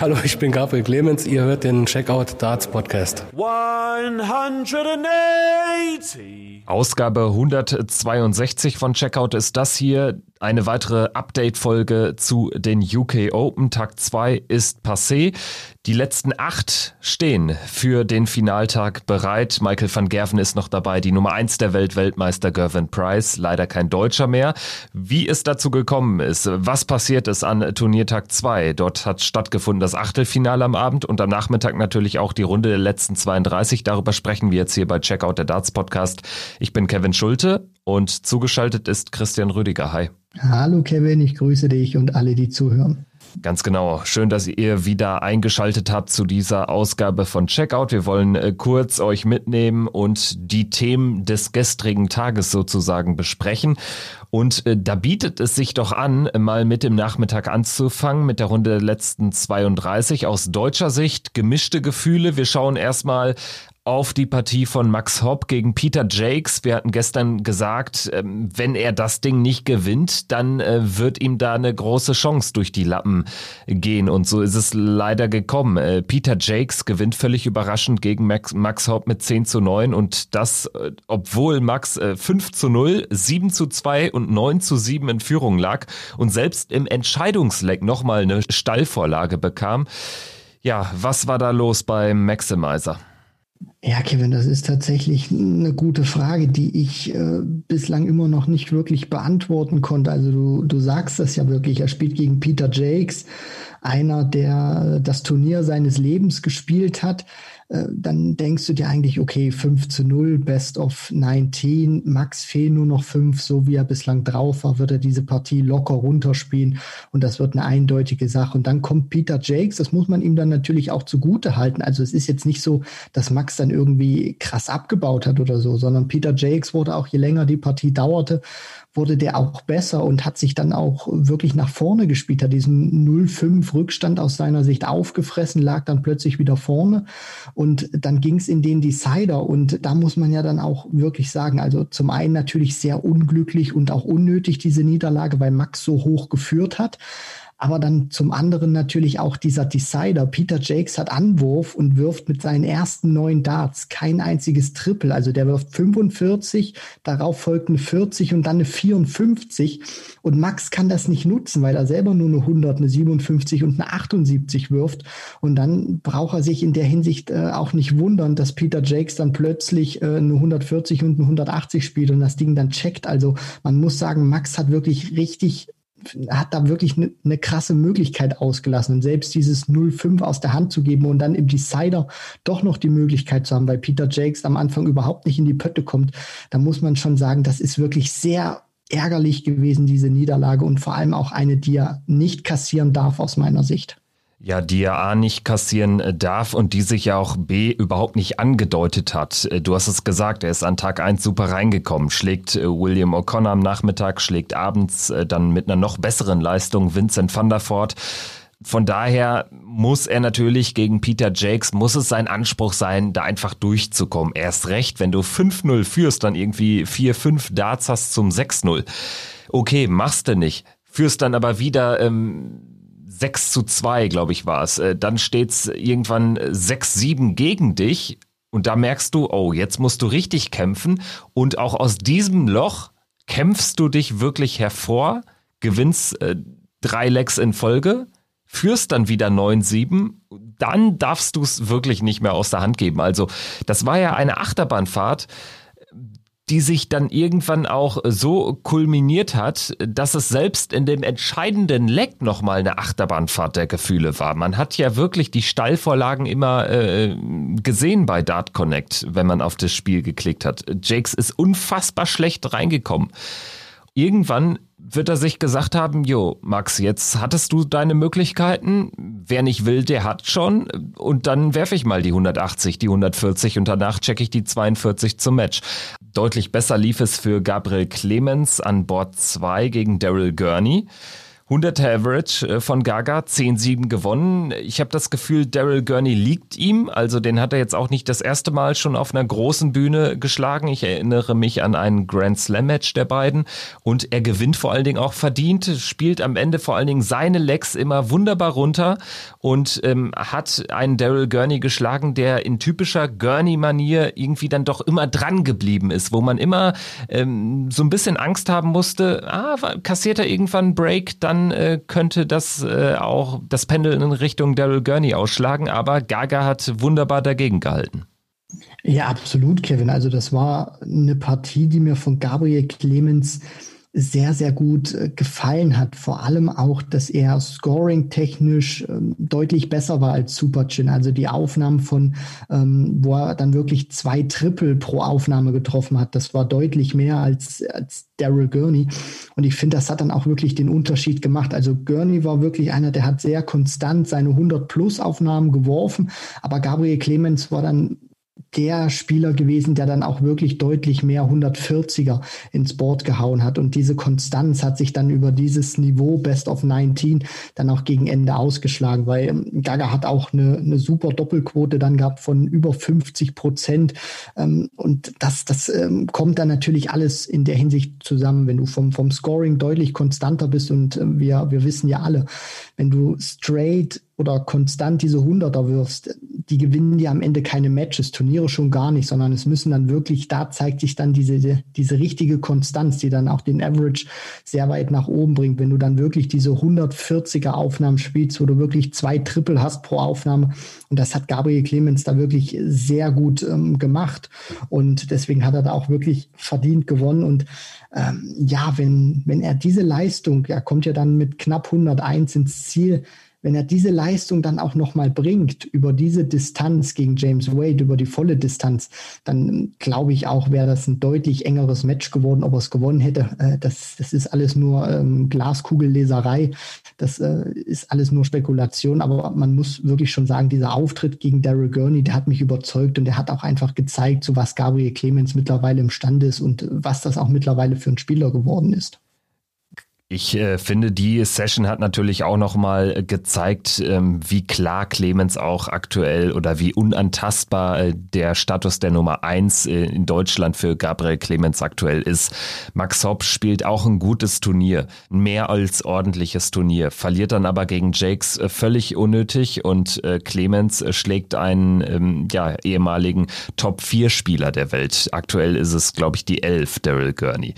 Hallo, ich bin Gabriel Clemens. Ihr hört den Checkout Darts Podcast. 180. Ausgabe 162 von Checkout ist das hier. Eine weitere Update-Folge zu den UK Open. Tag 2 ist passé. Die letzten acht stehen für den Finaltag bereit. Michael van Gerven ist noch dabei, die Nummer eins der Welt, Weltmeister Gervin Price, leider kein Deutscher mehr. Wie es dazu gekommen ist, was passiert ist an Turniertag 2. Dort hat stattgefunden das Achtelfinale am Abend und am Nachmittag natürlich auch die Runde der letzten 32. Darüber sprechen wir jetzt hier bei Checkout der Darts Podcast. Ich bin Kevin Schulte und zugeschaltet ist Christian Rüdiger. Hi. Hallo Kevin, ich grüße dich und alle, die zuhören. Ganz genau. Schön, dass ihr wieder eingeschaltet habt zu dieser Ausgabe von Checkout. Wir wollen äh, kurz euch mitnehmen und die Themen des gestrigen Tages sozusagen besprechen. Und äh, da bietet es sich doch an, mal mit dem Nachmittag anzufangen, mit der Runde der letzten 32. Aus deutscher Sicht gemischte Gefühle. Wir schauen erstmal auf die Partie von Max Hopp gegen Peter Jakes. Wir hatten gestern gesagt, ähm, wenn er das Ding nicht gewinnt, dann äh, wird ihm da eine große Chance durch die Lappen gehen. Und so ist es leider gekommen. Äh, Peter Jakes gewinnt völlig überraschend gegen Max, Max Hopp mit 10 zu 9 und das, äh, obwohl Max 5 zu 0, 7 zu 2 und 9 zu 7 in Führung lag und selbst im Entscheidungsleck nochmal eine Stallvorlage bekam. Ja, was war da los beim Maximizer? Ja, Kevin, das ist tatsächlich eine gute Frage, die ich äh, bislang immer noch nicht wirklich beantworten konnte. Also du, du sagst das ja wirklich, er spielt gegen Peter Jakes, einer, der das Turnier seines Lebens gespielt hat. Äh, dann denkst du dir eigentlich, okay, 5 zu 0, Best of 19, Max fehlen nur noch 5, so wie er bislang drauf war, wird er diese Partie locker runterspielen und das wird eine eindeutige Sache. Und dann kommt Peter Jakes, das muss man ihm dann natürlich auch zugute halten. Also es ist jetzt nicht so, dass Max dann irgendwie krass abgebaut hat oder so, sondern Peter Jakes wurde auch, je länger die Partie dauerte, wurde der auch besser und hat sich dann auch wirklich nach vorne gespielt, hat diesen 0-5 Rückstand aus seiner Sicht aufgefressen, lag dann plötzlich wieder vorne. Und dann ging es in den Decider. Und da muss man ja dann auch wirklich sagen, also zum einen natürlich sehr unglücklich und auch unnötig diese Niederlage, weil Max so hoch geführt hat aber dann zum anderen natürlich auch dieser Decider. Peter Jakes hat Anwurf und wirft mit seinen ersten neun Darts kein einziges Triple. Also der wirft 45, darauf folgt eine 40 und dann eine 54. Und Max kann das nicht nutzen, weil er selber nur eine 100, eine 57 und eine 78 wirft. Und dann braucht er sich in der Hinsicht äh, auch nicht wundern, dass Peter Jakes dann plötzlich äh, eine 140 und eine 180 spielt und das Ding dann checkt. Also man muss sagen, Max hat wirklich richtig hat da wirklich eine ne krasse Möglichkeit ausgelassen. Und selbst dieses 0-5 aus der Hand zu geben und dann im Decider doch noch die Möglichkeit zu haben, weil Peter Jakes am Anfang überhaupt nicht in die Pötte kommt, da muss man schon sagen, das ist wirklich sehr ärgerlich gewesen, diese Niederlage und vor allem auch eine, die er nicht kassieren darf aus meiner Sicht. Ja, die er A nicht kassieren äh, darf und die sich ja auch B überhaupt nicht angedeutet hat. Äh, du hast es gesagt, er ist an Tag 1 super reingekommen, schlägt äh, William O'Connor am Nachmittag, schlägt abends dann mit einer noch besseren Leistung Vincent van der Voort. Von daher muss er natürlich gegen Peter Jakes, muss es sein Anspruch sein, da einfach durchzukommen. Erst recht, wenn du 5-0 führst, dann irgendwie 4-5 Darts hast zum 6-0. Okay, machst du nicht. Führst dann aber wieder ähm, 6 zu 2, glaube ich, war es. Äh, dann steht's irgendwann 6-7 gegen dich. Und da merkst du, oh, jetzt musst du richtig kämpfen. Und auch aus diesem Loch kämpfst du dich wirklich hervor, gewinnst äh, drei Lecks in Folge, führst dann wieder 9-7, dann darfst du es wirklich nicht mehr aus der Hand geben. Also das war ja eine Achterbahnfahrt die sich dann irgendwann auch so kulminiert hat, dass es selbst in dem entscheidenden Leck nochmal eine Achterbahnfahrt der Gefühle war. Man hat ja wirklich die Stallvorlagen immer äh, gesehen bei Dart Connect, wenn man auf das Spiel geklickt hat. Jakes ist unfassbar schlecht reingekommen. Irgendwann wird er sich gesagt haben, jo, Max, jetzt hattest du deine Möglichkeiten. Wer nicht will, der hat schon. Und dann werfe ich mal die 180, die 140 und danach checke ich die 42 zum Match. Deutlich besser lief es für Gabriel Clemens an Bord 2 gegen Daryl Gurney. 100 Average äh, von Gaga, 10-7 gewonnen. Ich habe das Gefühl, Daryl Gurney liegt ihm. Also den hat er jetzt auch nicht das erste Mal schon auf einer großen Bühne geschlagen. Ich erinnere mich an ein Grand Slam Match der beiden. Und er gewinnt vor allen Dingen auch verdient, spielt am Ende vor allen Dingen seine Lecks immer wunderbar runter und ähm, hat einen Daryl Gurney geschlagen, der in typischer Gurney-Manier irgendwie dann doch immer dran geblieben ist, wo man immer ähm, so ein bisschen Angst haben musste, ah, kassiert er irgendwann einen Break, dann dann äh, könnte das äh, auch das Pendel in Richtung Daryl Gurney ausschlagen, aber Gaga hat wunderbar dagegen gehalten. Ja, absolut, Kevin. Also das war eine Partie, die mir von Gabriel Clemens sehr, sehr gut äh, gefallen hat. Vor allem auch, dass er scoring-technisch ähm, deutlich besser war als Superchin. Also die Aufnahmen von, ähm, wo er dann wirklich zwei Triple pro Aufnahme getroffen hat, das war deutlich mehr als, als Daryl Gurney. Und ich finde, das hat dann auch wirklich den Unterschied gemacht. Also Gurney war wirklich einer, der hat sehr konstant seine 100-Plus-Aufnahmen geworfen, aber Gabriel Clemens war dann der Spieler gewesen, der dann auch wirklich deutlich mehr 140er ins Board gehauen hat. Und diese Konstanz hat sich dann über dieses Niveau Best of 19 dann auch gegen Ende ausgeschlagen, weil ähm, Gaga hat auch eine, eine super Doppelquote dann gehabt von über 50 Prozent. Ähm, und das, das ähm, kommt dann natürlich alles in der Hinsicht zusammen, wenn du vom, vom Scoring deutlich konstanter bist. Und wir, wir wissen ja alle, wenn du straight oder konstant diese Hunderter wirfst, die gewinnen dir am Ende keine Matches, Turniere schon gar nicht, sondern es müssen dann wirklich, da zeigt sich dann diese, diese richtige Konstanz, die dann auch den Average sehr weit nach oben bringt. Wenn du dann wirklich diese 140er Aufnahmen spielst, wo du wirklich zwei Triple hast pro Aufnahme. Und das hat Gabriel Clemens da wirklich sehr gut ähm, gemacht. Und deswegen hat er da auch wirklich verdient gewonnen. Und ähm, ja, wenn, wenn er diese Leistung, er kommt ja dann mit knapp 101 ins Ziel, wenn er diese Leistung dann auch nochmal bringt über diese Distanz gegen James Wade, über die volle Distanz, dann glaube ich auch, wäre das ein deutlich engeres Match geworden, ob er es gewonnen hätte. Äh, das, das ist alles nur ähm, Glaskugelleserei. Das äh, ist alles nur Spekulation. Aber man muss wirklich schon sagen, dieser Auftritt gegen Daryl Gurney, der hat mich überzeugt und der hat auch einfach gezeigt, zu was Gabriel Clemens mittlerweile imstande ist und was das auch mittlerweile für ein Spieler geworden ist. Ich äh, finde, die Session hat natürlich auch nochmal gezeigt, ähm, wie klar Clemens auch aktuell oder wie unantastbar äh, der Status der Nummer eins äh, in Deutschland für Gabriel Clemens aktuell ist. Max Hopp spielt auch ein gutes Turnier, mehr als ordentliches Turnier, verliert dann aber gegen Jakes äh, völlig unnötig und äh, Clemens äh, schlägt einen ähm, ja, ehemaligen Top-4-Spieler der Welt. Aktuell ist es, glaube ich, die Elf, Daryl Gurney.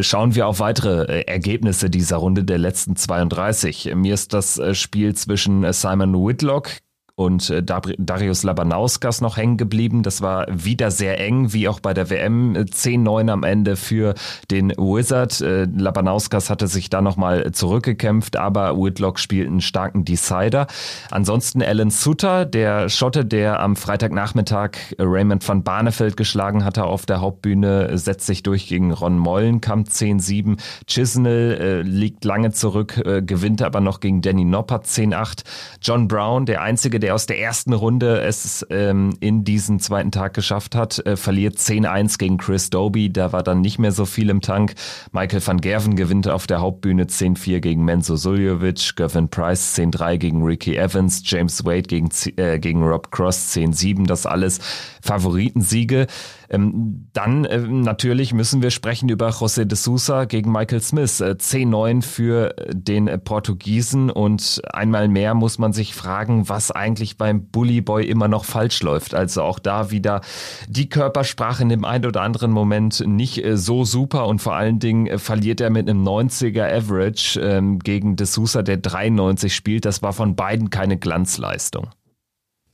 schauen wir auf weitere Ergebnisse dieser Runde der letzten 32. Mir ist das äh, Spiel zwischen äh, Simon Whitlock und äh, Darius Labanauskas noch hängen geblieben. Das war wieder sehr eng, wie auch bei der WM. 10-9 am Ende für den Wizard. Äh, Labanauskas hatte sich da nochmal zurückgekämpft, aber Whitlock spielt einen starken Decider. Ansonsten Alan Sutter, der Schotte, der am Freitagnachmittag Raymond van Barneveld geschlagen hatte auf der Hauptbühne, setzt sich durch gegen Ron Mollenkamp 10-7. Chisnell äh, liegt lange zurück, äh, gewinnt aber noch gegen Danny Noppert 10-8. John Brown, der einzige, der der aus der ersten Runde es ähm, in diesen zweiten Tag geschafft hat, äh, verliert 10-1 gegen Chris Doby. Da war dann nicht mehr so viel im Tank. Michael van Gerven gewinnt auf der Hauptbühne 10-4 gegen Menzo Suljovic, Gavin Price 10-3 gegen Ricky Evans, James Wade gegen, äh, gegen Rob Cross 10-7. Das alles Favoritensiege. Ähm, dann äh, natürlich müssen wir sprechen über José de Sousa gegen Michael Smith. Äh, 10-9 für den äh, Portugiesen und einmal mehr muss man sich fragen, was eigentlich beim Bully Boy immer noch falsch läuft. Also auch da wieder die Körpersprache in dem einen oder anderen Moment nicht äh, so super und vor allen Dingen äh, verliert er mit einem 90er Average ähm, gegen de Sousa, der 93 spielt. Das war von beiden keine Glanzleistung.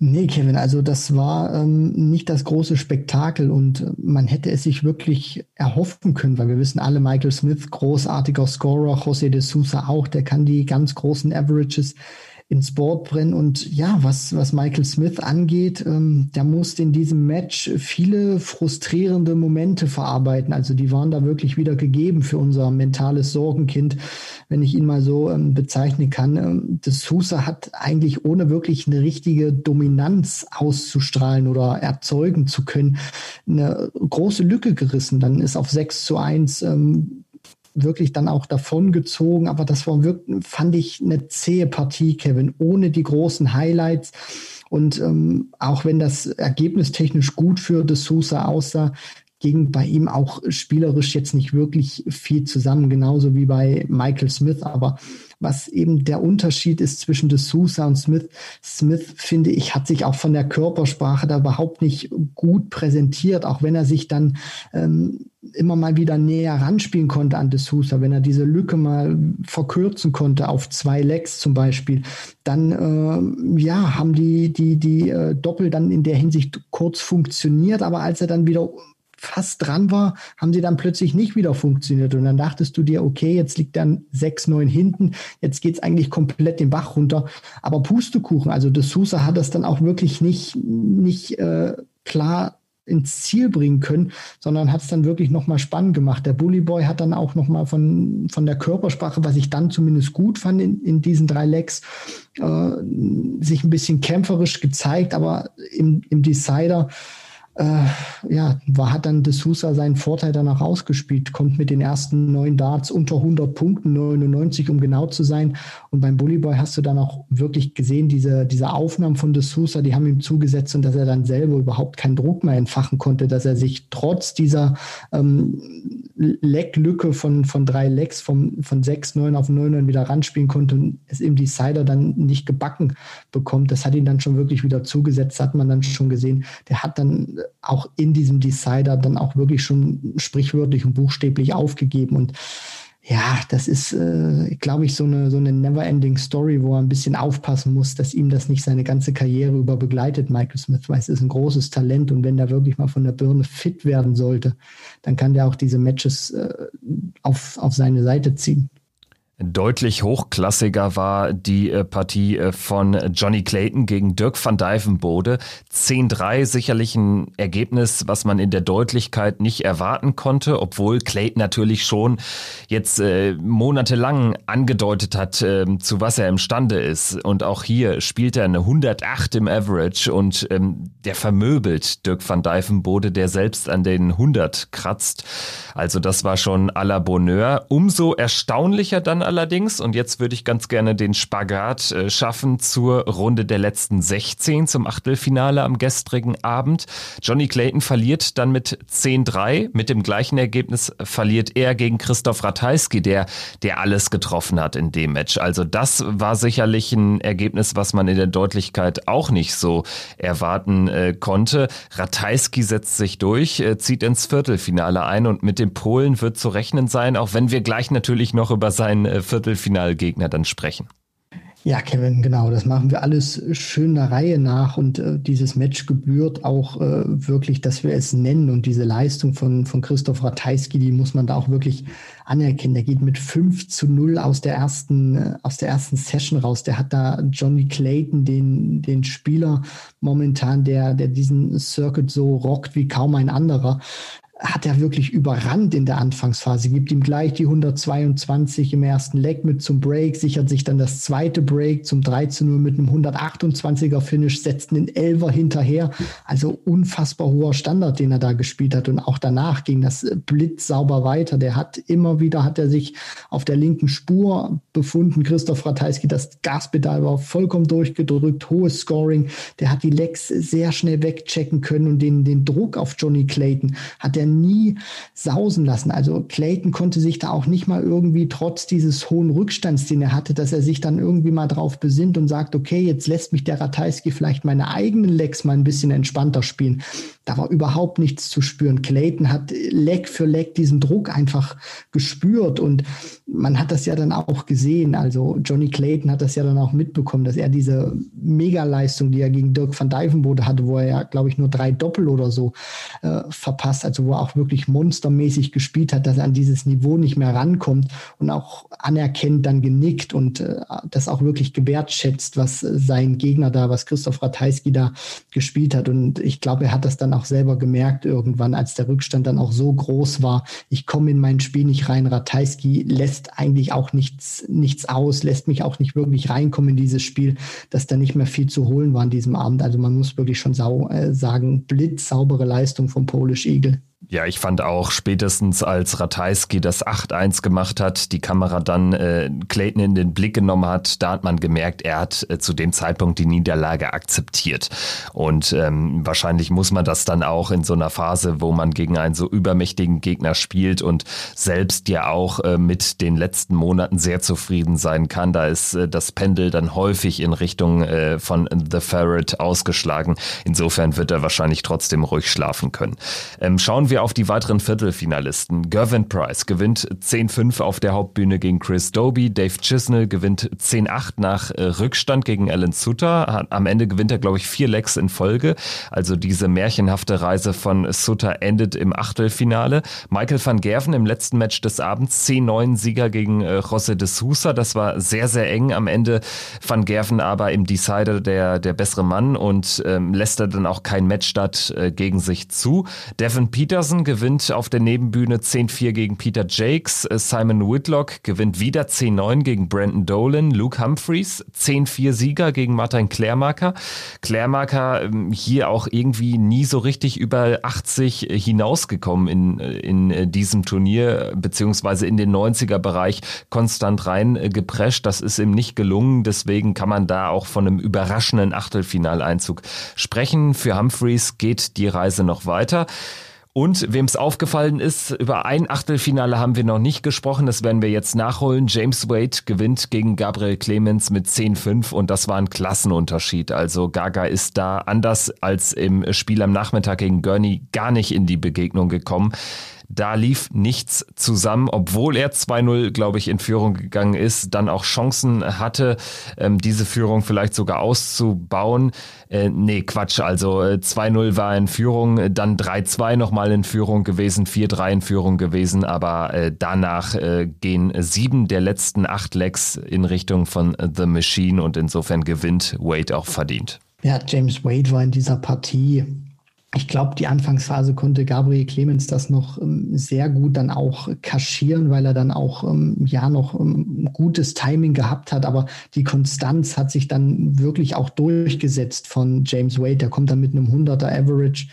Nee, Kevin, also das war ähm, nicht das große Spektakel und äh, man hätte es sich wirklich erhoffen können, weil wir wissen alle, Michael Smith, großartiger Scorer, José de Sousa auch, der kann die ganz großen Averages ins Board brennen. Und ja, was, was Michael Smith angeht, ähm, der musste in diesem Match viele frustrierende Momente verarbeiten. Also die waren da wirklich wieder gegeben für unser mentales Sorgenkind, wenn ich ihn mal so ähm, bezeichnen kann. Ähm, das Sousa hat eigentlich ohne wirklich eine richtige Dominanz auszustrahlen oder erzeugen zu können, eine große Lücke gerissen. Dann ist auf 6 zu 1 ähm, wirklich dann auch davongezogen. Aber das war wirklich, fand ich, eine zähe Partie, Kevin, ohne die großen Highlights. Und ähm, auch wenn das ergebnistechnisch gut für De Sousa aussah, ging bei ihm auch spielerisch jetzt nicht wirklich viel zusammen, genauso wie bei Michael Smith. Aber was eben der Unterschied ist zwischen De Sousa und Smith, Smith, finde ich, hat sich auch von der Körpersprache da überhaupt nicht gut präsentiert, auch wenn er sich dann ähm, immer mal wieder näher ranspielen konnte an De Sousa, wenn er diese Lücke mal verkürzen konnte auf zwei Legs zum Beispiel, dann äh, ja, haben die, die, die äh, Doppel dann in der Hinsicht kurz funktioniert, aber als er dann wieder fast dran war, haben sie dann plötzlich nicht wieder funktioniert. Und dann dachtest du dir, okay, jetzt liegt dann 6-9 hinten, jetzt geht es eigentlich komplett den Bach runter. Aber Pustekuchen, also De Sousa hat das dann auch wirklich nicht, nicht äh, klar ins Ziel bringen können, sondern hat es dann wirklich nochmal spannend gemacht. Der Bully Boy hat dann auch nochmal von, von der Körpersprache, was ich dann zumindest gut fand in, in diesen drei Legs, äh, sich ein bisschen kämpferisch gezeigt, aber im, im Decider äh, ja, war, hat dann De Sousa seinen Vorteil danach ausgespielt, kommt mit den ersten neun Darts unter 100 Punkten, 99, um genau zu sein. Und beim Bully Boy hast du dann auch wirklich gesehen, diese, diese Aufnahmen von De Sousa, die haben ihm zugesetzt und dass er dann selber überhaupt keinen Druck mehr entfachen konnte, dass er sich trotz dieser ähm, Lecklücke von, von drei Lecks vom, von 6, 9 auf 9, 9 wieder ranspielen konnte und es eben die Cider dann nicht gebacken bekommt. Das hat ihn dann schon wirklich wieder zugesetzt, hat man dann schon gesehen. Der hat dann auch in diesem Decider dann auch wirklich schon sprichwörtlich und buchstäblich aufgegeben. Und ja, das ist, äh, glaube ich, so eine, so eine never-ending Story, wo er ein bisschen aufpassen muss, dass ihm das nicht seine ganze Karriere über begleitet. Michael Smith weiß, ist ein großes Talent und wenn der wirklich mal von der Birne fit werden sollte, dann kann der auch diese Matches äh, auf, auf seine Seite ziehen. Deutlich hochklassiger war die äh, Partie äh, von Johnny Clayton gegen Dirk van Dijvenbode. 10-3 sicherlich ein Ergebnis, was man in der Deutlichkeit nicht erwarten konnte, obwohl Clayton natürlich schon jetzt äh, monatelang angedeutet hat, äh, zu was er imstande ist. Und auch hier spielt er eine 108 im Average und ähm, der vermöbelt Dirk van Dijvenbode, der selbst an den 100 kratzt. Also das war schon à la Bonheur. Umso erstaunlicher dann allerdings, und jetzt würde ich ganz gerne den Spagat äh, schaffen zur Runde der letzten 16 zum Achtelfinale am gestrigen Abend. Johnny Clayton verliert dann mit 10-3. Mit dem gleichen Ergebnis verliert er gegen Christoph Ratajski, der, der alles getroffen hat in dem Match. Also das war sicherlich ein Ergebnis, was man in der Deutlichkeit auch nicht so erwarten äh, konnte. Ratajski setzt sich durch, äh, zieht ins Viertelfinale ein und mit dem Polen wird zu rechnen sein, auch wenn wir gleich natürlich noch über seinen äh, Viertelfinalgegner dann sprechen. Ja, Kevin, genau. Das machen wir alles schön der Reihe nach und äh, dieses Match gebührt auch äh, wirklich, dass wir es nennen und diese Leistung von, von Christoph Ratajski, die muss man da auch wirklich anerkennen. Der geht mit 5 zu 0 aus der ersten, äh, aus der ersten Session raus. Der hat da Johnny Clayton, den, den Spieler momentan, der, der diesen Circuit so rockt wie kaum ein anderer hat er wirklich überrannt in der Anfangsphase, gibt ihm gleich die 122 im ersten Leg mit zum Break, sichert sich dann das zweite Break zum 13 0 mit einem 128er Finish, setzt einen Elver hinterher. Also unfassbar hoher Standard, den er da gespielt hat. Und auch danach ging das blitzsauber weiter. Der hat immer wieder, hat er sich auf der linken Spur befunden. Christoph Ratajski, das Gaspedal war vollkommen durchgedrückt, hohes Scoring. Der hat die Legs sehr schnell wegchecken können und den, den Druck auf Johnny Clayton hat er nie sausen lassen. Also Clayton konnte sich da auch nicht mal irgendwie trotz dieses hohen Rückstands, den er hatte, dass er sich dann irgendwie mal drauf besinnt und sagt, okay, jetzt lässt mich der Ratajski vielleicht meine eigenen Lecks mal ein bisschen entspannter spielen. Da war überhaupt nichts zu spüren. Clayton hat Leck für Leck diesen Druck einfach gespürt und man hat das ja dann auch gesehen. Also Johnny Clayton hat das ja dann auch mitbekommen, dass er diese Megaleistung, die er gegen Dirk van Dijvenbode hatte, wo er ja, glaube ich, nur drei Doppel oder so äh, verpasst, also wo er auch wirklich monstermäßig gespielt hat, dass er an dieses Niveau nicht mehr rankommt und auch anerkennt, dann genickt und äh, das auch wirklich gewertschätzt, was sein Gegner da, was Christoph Ratajski da gespielt hat. Und ich glaube, er hat das dann auch selber gemerkt irgendwann, als der Rückstand dann auch so groß war. Ich komme in mein Spiel nicht rein. Ratajski lässt eigentlich auch nichts, nichts aus, lässt mich auch nicht wirklich reinkommen in dieses Spiel, dass da nicht mehr viel zu holen war an diesem Abend. Also man muss wirklich schon sau, äh, sagen, blitzsaubere Leistung vom Polish Eagle. Ja, ich fand auch spätestens als Ratajski das 8-1 gemacht hat, die Kamera dann äh, Clayton in den Blick genommen hat, da hat man gemerkt, er hat äh, zu dem Zeitpunkt die Niederlage akzeptiert. Und ähm, wahrscheinlich muss man das dann auch in so einer Phase, wo man gegen einen so übermächtigen Gegner spielt und selbst ja auch äh, mit den letzten Monaten sehr zufrieden sein kann. Da ist äh, das Pendel dann häufig in Richtung äh, von The Ferret ausgeschlagen. Insofern wird er wahrscheinlich trotzdem ruhig schlafen können. Ähm, schauen wir auf die weiteren Viertelfinalisten. Gervin Price gewinnt 10-5 auf der Hauptbühne gegen Chris Doby. Dave Chisnell gewinnt 10-8 nach äh, Rückstand gegen Alan Sutter. Am Ende gewinnt er, glaube ich, vier Legs in Folge. Also diese märchenhafte Reise von Sutter endet im Achtelfinale. Michael van Gerven im letzten Match des Abends 10-9 Sieger gegen äh, José de Sousa. Das war sehr, sehr eng. Am Ende van Gerven aber im Decider der, der bessere Mann und ähm, lässt er dann auch kein Matchstart äh, gegen sich zu. Devin Peterson Larsen gewinnt auf der Nebenbühne 10-4 gegen Peter Jakes. Äh, Simon Whitlock gewinnt wieder 10-9 gegen Brandon Dolan. Luke Humphreys 10-4 Sieger gegen Martin Klärmarker. Klärmarker ähm, hier auch irgendwie nie so richtig über 80 hinausgekommen in, äh, in äh, diesem Turnier, beziehungsweise in den 90er Bereich konstant rein geprescht. Das ist ihm nicht gelungen. Deswegen kann man da auch von einem überraschenden Achtelfinaleinzug sprechen. Für Humphreys geht die Reise noch weiter. Und wem es aufgefallen ist, über ein Achtelfinale haben wir noch nicht gesprochen, das werden wir jetzt nachholen. James Wade gewinnt gegen Gabriel Clemens mit 10-5 und das war ein Klassenunterschied. Also Gaga ist da anders als im Spiel am Nachmittag gegen Gurney gar nicht in die Begegnung gekommen. Da lief nichts zusammen, obwohl er 2-0, glaube ich, in Führung gegangen ist, dann auch Chancen hatte, ähm, diese Führung vielleicht sogar auszubauen. Äh, nee, Quatsch, also äh, 2-0 war in Führung, dann 3-2 nochmal in Führung gewesen, 4-3 in Führung gewesen, aber äh, danach äh, gehen sieben der letzten acht Legs in Richtung von The Machine und insofern gewinnt Wade auch verdient. Ja, James Wade war in dieser Partie ich glaube, die Anfangsphase konnte Gabriel Clemens das noch ähm, sehr gut dann auch kaschieren, weil er dann auch ähm, ja noch ähm, gutes Timing gehabt hat. Aber die Konstanz hat sich dann wirklich auch durchgesetzt von James Wade. Der kommt dann mit einem 100er Average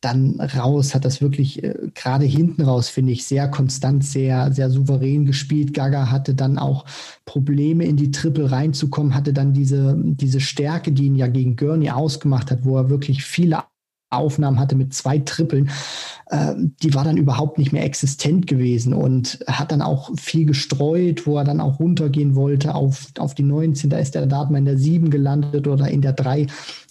dann raus, hat das wirklich äh, gerade hinten raus, finde ich, sehr konstant, sehr, sehr souverän gespielt. Gaga hatte dann auch Probleme in die Triple reinzukommen, hatte dann diese, diese Stärke, die ihn ja gegen Gurney ausgemacht hat, wo er wirklich viele Aufnahmen hatte mit zwei Trippeln, die war dann überhaupt nicht mehr existent gewesen und hat dann auch viel gestreut, wo er dann auch runtergehen wollte auf, auf die 19. Da ist der Dart mal in der 7 gelandet oder in der 3.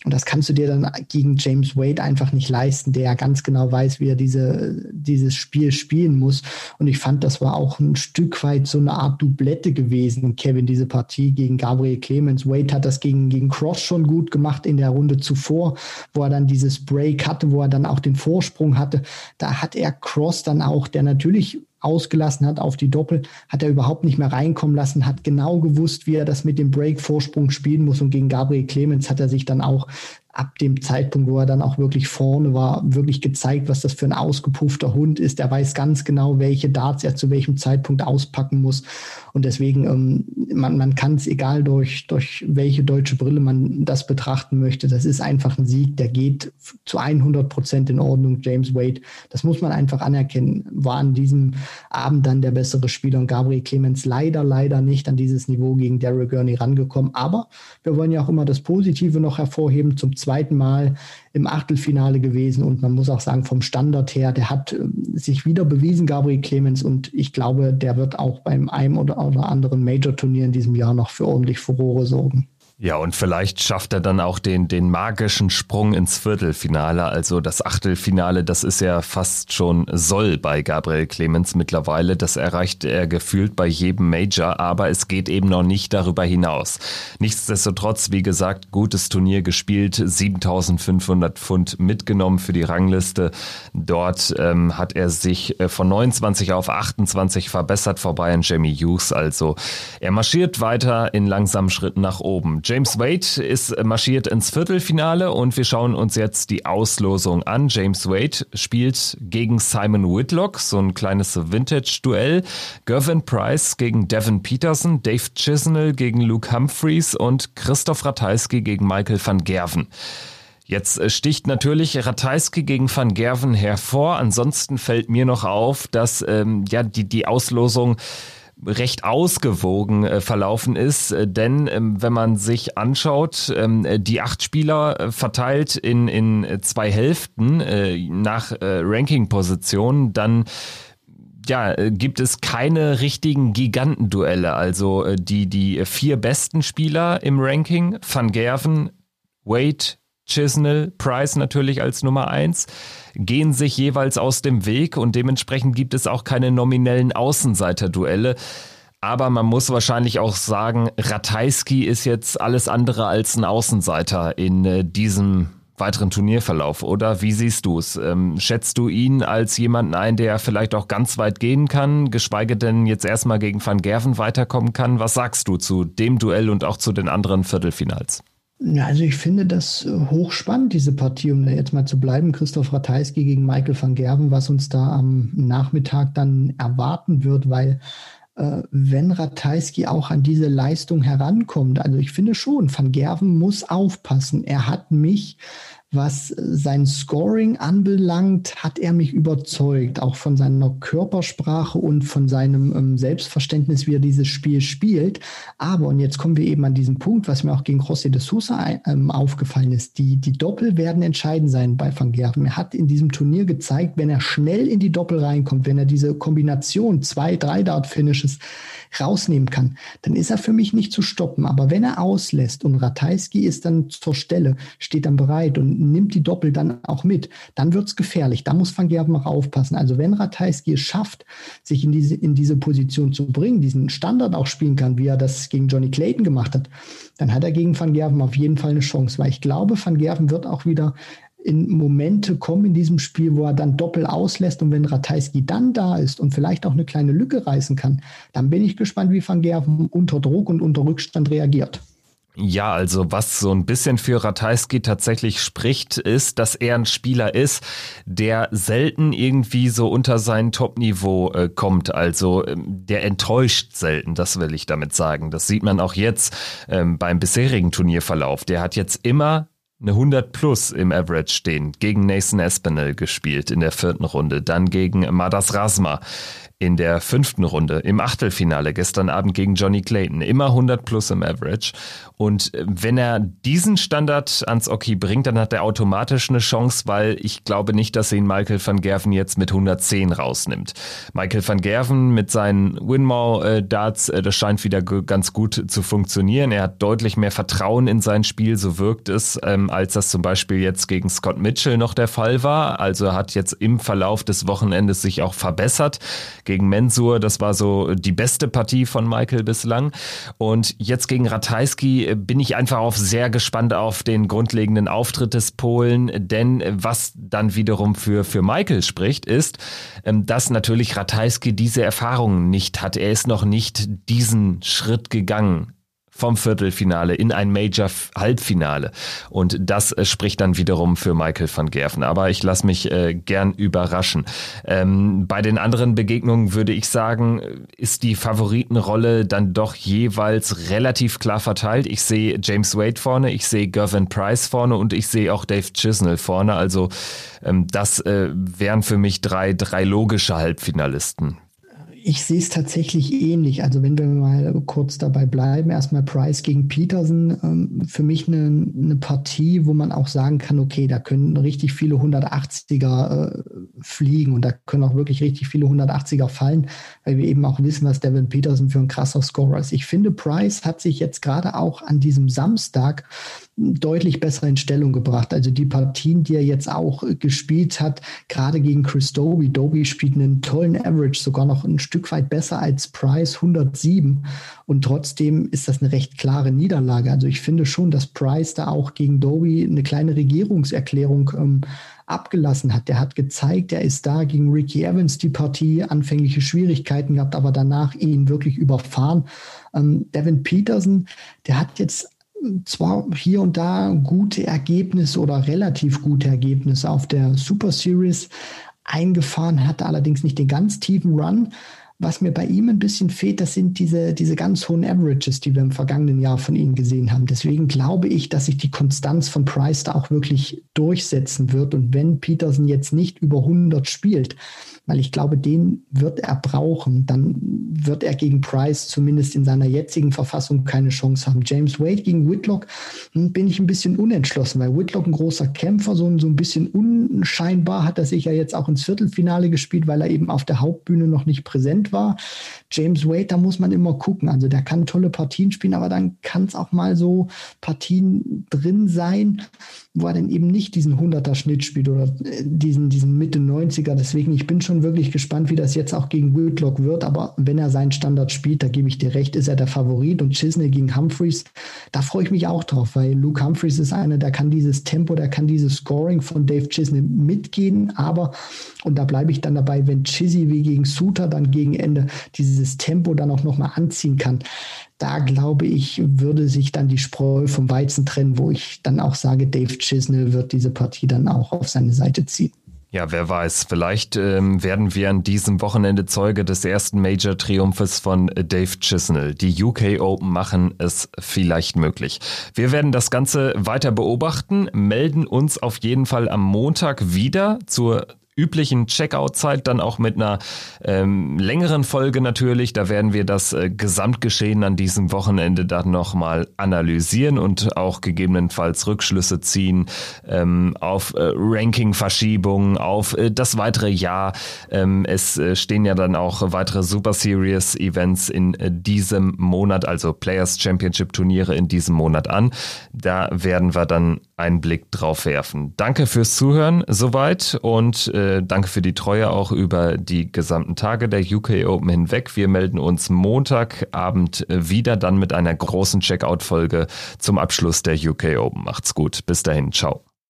Und das kannst du dir dann gegen James Wade einfach nicht leisten, der ganz genau weiß, wie er diese, dieses Spiel spielen muss. Und ich fand, das war auch ein Stück weit so eine Art Doublette gewesen, Kevin, diese Partie gegen Gabriel Clemens. Wade hat das gegen, gegen Cross schon gut gemacht in der Runde zuvor, wo er dann dieses Break hatte, wo er dann auch den Vorsprung hatte. Da hat er Cross dann auch, der natürlich ausgelassen hat auf die Doppel, hat er überhaupt nicht mehr reinkommen lassen, hat genau gewusst, wie er das mit dem Break-Vorsprung spielen muss. Und gegen Gabriel Clemens hat er sich dann auch ab dem Zeitpunkt, wo er dann auch wirklich vorne war, wirklich gezeigt, was das für ein ausgepuffter Hund ist. Er weiß ganz genau, welche Darts er zu welchem Zeitpunkt auspacken muss. Und deswegen, ähm, man, man kann es, egal durch, durch welche deutsche Brille man das betrachten möchte, das ist einfach ein Sieg, der geht zu 100 Prozent in Ordnung. James Wade, das muss man einfach anerkennen, war an diesem Abend dann der bessere Spieler und Gabriel Clemens leider, leider nicht an dieses Niveau gegen Derek Gurney rangekommen. Aber wir wollen ja auch immer das Positive noch hervorheben zum zweiten zweiten Mal im Achtelfinale gewesen und man muss auch sagen, vom Standard her, der hat äh, sich wieder bewiesen, Gabriel Clemens, und ich glaube, der wird auch beim einem oder anderen Major-Turnier in diesem Jahr noch für ordentlich Furore sorgen. Ja, und vielleicht schafft er dann auch den, den magischen Sprung ins Viertelfinale. Also das Achtelfinale, das ist ja fast schon Soll bei Gabriel Clemens mittlerweile. Das erreicht er gefühlt bei jedem Major, aber es geht eben noch nicht darüber hinaus. Nichtsdestotrotz, wie gesagt, gutes Turnier gespielt, 7500 Pfund mitgenommen für die Rangliste. Dort ähm, hat er sich äh, von 29 auf 28 verbessert vorbei an Jamie Hughes. Also er marschiert weiter in langsamen Schritten nach oben. James Wade ist marschiert ins Viertelfinale und wir schauen uns jetzt die Auslosung an. James Wade spielt gegen Simon Whitlock, so ein kleines Vintage-Duell. Gervin Price gegen Devin Peterson, Dave Chisnell gegen Luke Humphreys und Christoph Ratajski gegen Michael van Gerven. Jetzt äh, sticht natürlich Ratajski gegen Van Gerven hervor. Ansonsten fällt mir noch auf, dass ähm, ja die, die Auslosung recht ausgewogen äh, verlaufen ist, äh, denn ähm, wenn man sich anschaut, ähm, die acht Spieler äh, verteilt in, in zwei Hälften äh, nach Ranking-Positionen, dann ja, gibt es keine richtigen Gigantenduelle. Also die, die vier besten Spieler im Ranking, Van Gerven, Wade, Chisnell, Price natürlich als Nummer eins, gehen sich jeweils aus dem Weg und dementsprechend gibt es auch keine nominellen Außenseiter-Duelle. Aber man muss wahrscheinlich auch sagen, Ratajski ist jetzt alles andere als ein Außenseiter in äh, diesem weiteren Turnierverlauf, oder? Wie siehst du es? Ähm, schätzt du ihn als jemanden ein, der vielleicht auch ganz weit gehen kann, geschweige denn jetzt erstmal gegen Van Gerven weiterkommen kann? Was sagst du zu dem Duell und auch zu den anderen Viertelfinals? Ja, also ich finde das äh, hochspannend, diese Partie, um da jetzt mal zu bleiben. Christoph Ratajski gegen Michael van Gerven, was uns da am Nachmittag dann erwarten wird, weil äh, wenn Ratajski auch an diese Leistung herankommt, also ich finde schon, van Gerven muss aufpassen. Er hat mich was sein Scoring anbelangt, hat er mich überzeugt, auch von seiner Körpersprache und von seinem ähm, Selbstverständnis, wie er dieses Spiel spielt. Aber, und jetzt kommen wir eben an diesen Punkt, was mir auch gegen José de Sousa ähm, aufgefallen ist, die, die Doppel werden entscheidend sein bei Van Gerven. Er hat in diesem Turnier gezeigt, wenn er schnell in die Doppel reinkommt, wenn er diese Kombination zwei, drei Dart-Finishes rausnehmen kann, dann ist er für mich nicht zu stoppen. Aber wenn er auslässt und Ratajski ist dann zur Stelle, steht dann bereit und nimmt die Doppel dann auch mit, dann wird es gefährlich. Da muss Van Gerben auch aufpassen. Also wenn Ratajski es schafft, sich in diese, in diese Position zu bringen, diesen Standard auch spielen kann, wie er das gegen Johnny Clayton gemacht hat, dann hat er gegen Van Gerven auf jeden Fall eine Chance, weil ich glaube, Van Gerven wird auch wieder in Momente kommen in diesem Spiel, wo er dann doppelt auslässt und wenn Ratajski dann da ist und vielleicht auch eine kleine Lücke reißen kann, dann bin ich gespannt, wie Van Gerven unter Druck und unter Rückstand reagiert. Ja, also was so ein bisschen für Ratajski tatsächlich spricht, ist, dass er ein Spieler ist, der selten irgendwie so unter sein Topniveau äh, kommt. Also ähm, der enttäuscht selten, das will ich damit sagen. Das sieht man auch jetzt ähm, beim bisherigen Turnierverlauf. Der hat jetzt immer eine 100 plus im Average stehen. Gegen Nathan Espinel gespielt in der vierten Runde, dann gegen Madas Rasma in der fünften Runde im Achtelfinale gestern Abend gegen Johnny Clayton. Immer 100 plus im Average. Und äh, wenn er diesen Standard ans Oki bringt, dann hat er automatisch eine Chance, weil ich glaube nicht, dass ihn Michael van Gerven jetzt mit 110 rausnimmt. Michael van Gerven mit seinen Winmau-Darts, äh, das scheint wieder ganz gut zu funktionieren. Er hat deutlich mehr Vertrauen in sein Spiel, so wirkt es, ähm, als das zum Beispiel jetzt gegen Scott Mitchell noch der Fall war. Also er hat jetzt im Verlauf des Wochenendes sich auch verbessert gegen Mensur. Das war so die beste Partie von Michael bislang. Und jetzt gegen Ratajski äh, bin ich einfach auch sehr gespannt auf den grundlegenden Auftritt des Polen, denn was dann wiederum für, für Michael spricht, ist, ähm, dass natürlich Ratajski diese Erfahrungen nicht hat. Er ist noch nicht diesen Schritt gegangen vom Viertelfinale in ein Major-Halbfinale. Und das äh, spricht dann wiederum für Michael van Gerven. Aber ich lasse mich äh, gern überraschen. Ähm, bei den anderen Begegnungen würde ich sagen, ist die Favoritenrolle dann doch jeweils relativ klar verteilt. Ich sehe James Wade vorne, ich sehe Gervin Price vorne und ich sehe auch Dave Chisnell vorne. Also ähm, das äh, wären für mich drei, drei logische Halbfinalisten ich sehe es tatsächlich ähnlich. Also wenn wir mal kurz dabei bleiben, erstmal Price gegen Peterson, ähm, für mich eine, eine Partie, wo man auch sagen kann, okay, da können richtig viele 180er äh, fliegen und da können auch wirklich richtig viele 180er fallen, weil wir eben auch wissen, was Devin Peterson für ein krasser Scorer ist. Ich finde, Price hat sich jetzt gerade auch an diesem Samstag deutlich besser in Stellung gebracht. Also die Partien, die er jetzt auch gespielt hat, gerade gegen Chris Doby. Doby spielt einen tollen Average, sogar noch ein Stück weit besser als Price 107. Und trotzdem ist das eine recht klare Niederlage. Also ich finde schon, dass Price da auch gegen Doby eine kleine Regierungserklärung ähm, abgelassen hat. Der hat gezeigt, er ist da gegen Ricky Evans die Partie, anfängliche Schwierigkeiten gehabt, aber danach ihn wirklich überfahren. Ähm, Devin Peterson, der hat jetzt zwar hier und da gute Ergebnisse oder relativ gute Ergebnisse auf der Super Series eingefahren, hatte allerdings nicht den ganz tiefen Run. Was mir bei ihm ein bisschen fehlt, das sind diese, diese ganz hohen Averages, die wir im vergangenen Jahr von ihm gesehen haben. Deswegen glaube ich, dass sich die Konstanz von Price da auch wirklich durchsetzen wird. Und wenn Peterson jetzt nicht über 100 spielt, weil ich glaube, den wird er brauchen. Dann wird er gegen Price zumindest in seiner jetzigen Verfassung keine Chance haben. James Wade gegen Whitlock hm, bin ich ein bisschen unentschlossen, weil Whitlock ein großer Kämpfer, so, so ein bisschen unscheinbar hat er sich ja jetzt auch ins Viertelfinale gespielt, weil er eben auf der Hauptbühne noch nicht präsent war. James Wade, da muss man immer gucken. Also der kann tolle Partien spielen, aber dann kann es auch mal so Partien drin sein, wo er dann eben nicht diesen 100er Schnitt spielt oder äh, diesen, diesen Mitte 90er. Deswegen, ich bin schon wirklich gespannt, wie das jetzt auch gegen Whitlock wird. Aber wenn er seinen Standard spielt, da gebe ich dir recht, ist er der Favorit. Und Chisney gegen Humphreys, da freue ich mich auch drauf, weil Luke Humphreys ist einer, der kann dieses Tempo, der kann dieses Scoring von Dave Chisney mitgehen. Aber, und da bleibe ich dann dabei, wenn Chizzy wie gegen Suter dann gegen Ende dieses Tempo dann auch nochmal anziehen kann, da glaube ich, würde sich dann die Spreu vom Weizen trennen, wo ich dann auch sage, Dave Chisnell wird diese Partie dann auch auf seine Seite ziehen. Ja, wer weiß, vielleicht ähm, werden wir an diesem Wochenende Zeuge des ersten Major-Triumphes von Dave Chisnell. Die UK Open machen es vielleicht möglich. Wir werden das Ganze weiter beobachten, melden uns auf jeden Fall am Montag wieder zur üblichen Checkout-Zeit, dann auch mit einer ähm, längeren Folge natürlich. Da werden wir das äh, Gesamtgeschehen an diesem Wochenende dann nochmal analysieren und auch gegebenenfalls Rückschlüsse ziehen ähm, auf äh, Ranking-Verschiebungen, auf äh, das weitere Jahr. Ähm, es äh, stehen ja dann auch weitere Super Series-Events in äh, diesem Monat, also Players Championship-Turniere in diesem Monat an. Da werden wir dann einen Blick drauf werfen. Danke fürs Zuhören soweit und äh, danke für die Treue auch über die gesamten Tage der UK Open hinweg. Wir melden uns Montagabend wieder dann mit einer großen Checkout-Folge zum Abschluss der UK Open. Macht's gut. Bis dahin. Ciao.